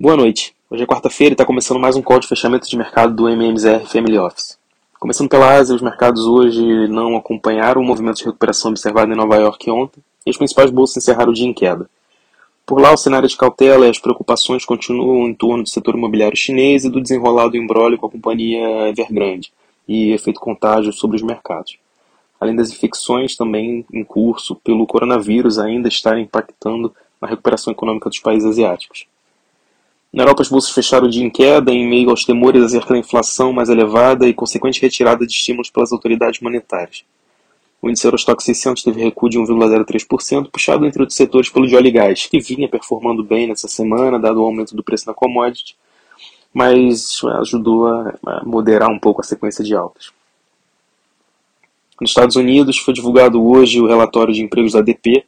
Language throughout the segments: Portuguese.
Boa noite. Hoje é quarta-feira e está começando mais um call de fechamento de mercado do MMZR Family Office. Começando pela Ásia, os mercados hoje não acompanharam o movimento de recuperação observado em Nova York ontem e as principais bolsas encerraram o dia em queda. Por lá, o cenário de cautela e as preocupações continuam em torno do setor imobiliário chinês e do desenrolado embrólio com a companhia Evergrande e efeito contágio sobre os mercados. Além das infecções também em curso pelo coronavírus ainda estarem impactando na recuperação econômica dos países asiáticos. Na Europa, as bolsas fecharam o dia em queda em meio aos temores acerca da inflação mais elevada e consequente retirada de estímulos pelas autoridades monetárias. O índice Eurostock 600 teve recuo de 1,03%, puxado entre outros setores pelo de óleo e gás, que vinha performando bem nessa semana, dado o aumento do preço da commodity, mas ajudou a moderar um pouco a sequência de altas. Nos Estados Unidos, foi divulgado hoje o relatório de empregos da ADP,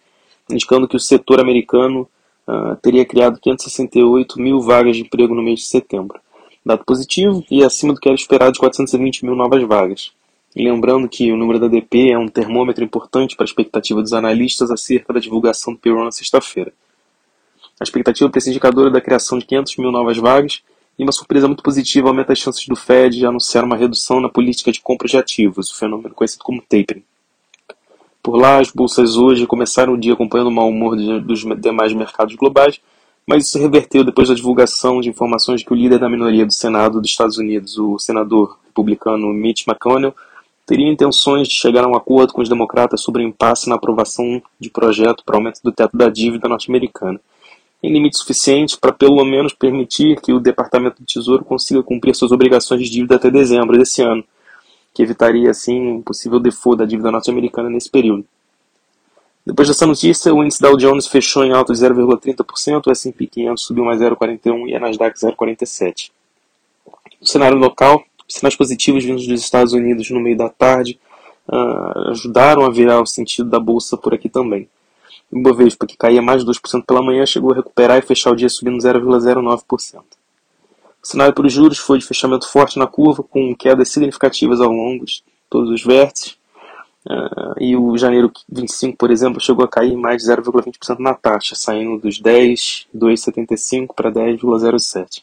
indicando que o setor americano uh, teria criado 568 mil vagas de emprego no mês de setembro. Dado positivo e acima do que era esperado de 420 mil novas vagas. E lembrando que o número da DP é um termômetro importante para a expectativa dos analistas acerca da divulgação do payroll na sexta-feira. A expectativa para esse indicador é da criação de 500 mil novas vagas e uma surpresa muito positiva aumenta as chances do Fed de anunciar uma redução na política de compra de ativos, o fenômeno conhecido como tapering. Por lá, as bolsas hoje começaram o dia acompanhando o mau humor dos demais mercados globais, mas isso reverteu depois da divulgação de informações que o líder da minoria do Senado dos Estados Unidos, o senador republicano Mitch McConnell, teria intenções de chegar a um acordo com os democratas sobre o impasse na aprovação de projeto para aumento do teto da dívida norte-americana, em limite suficiente para pelo menos permitir que o Departamento do Tesouro consiga cumprir suas obrigações de dívida até dezembro desse ano, que evitaria assim um possível default da dívida norte-americana nesse período. Depois dessa notícia, o índice Dow Jones fechou em alta de 0,30%, o S&P 500 subiu mais 0,41% e a Nasdaq 0,47%. No cenário local, sinais positivos vindos dos Estados Unidos no meio da tarde uh, ajudaram a virar o sentido da bolsa por aqui também. O Ibovespa, que caía mais de 2% pela manhã, chegou a recuperar e fechar o dia subindo 0,09%. O cenário para os juros foi de fechamento forte na curva, com quedas significativas ao longo de todos os vértices. Uh, e o janeiro 25, por exemplo, chegou a cair mais de 0,20% na taxa, saindo dos 10,275 para 10,07.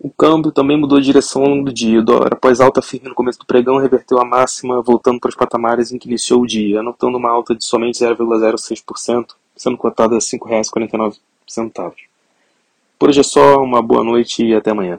O câmbio também mudou de direção ao longo do dia. O dólar, após alta firme no começo do pregão, reverteu a máxima, voltando para os patamares em que iniciou o dia, anotando uma alta de somente 0,06%, sendo cotada a R$ 5,49. Por hoje é só, uma boa noite e até amanhã.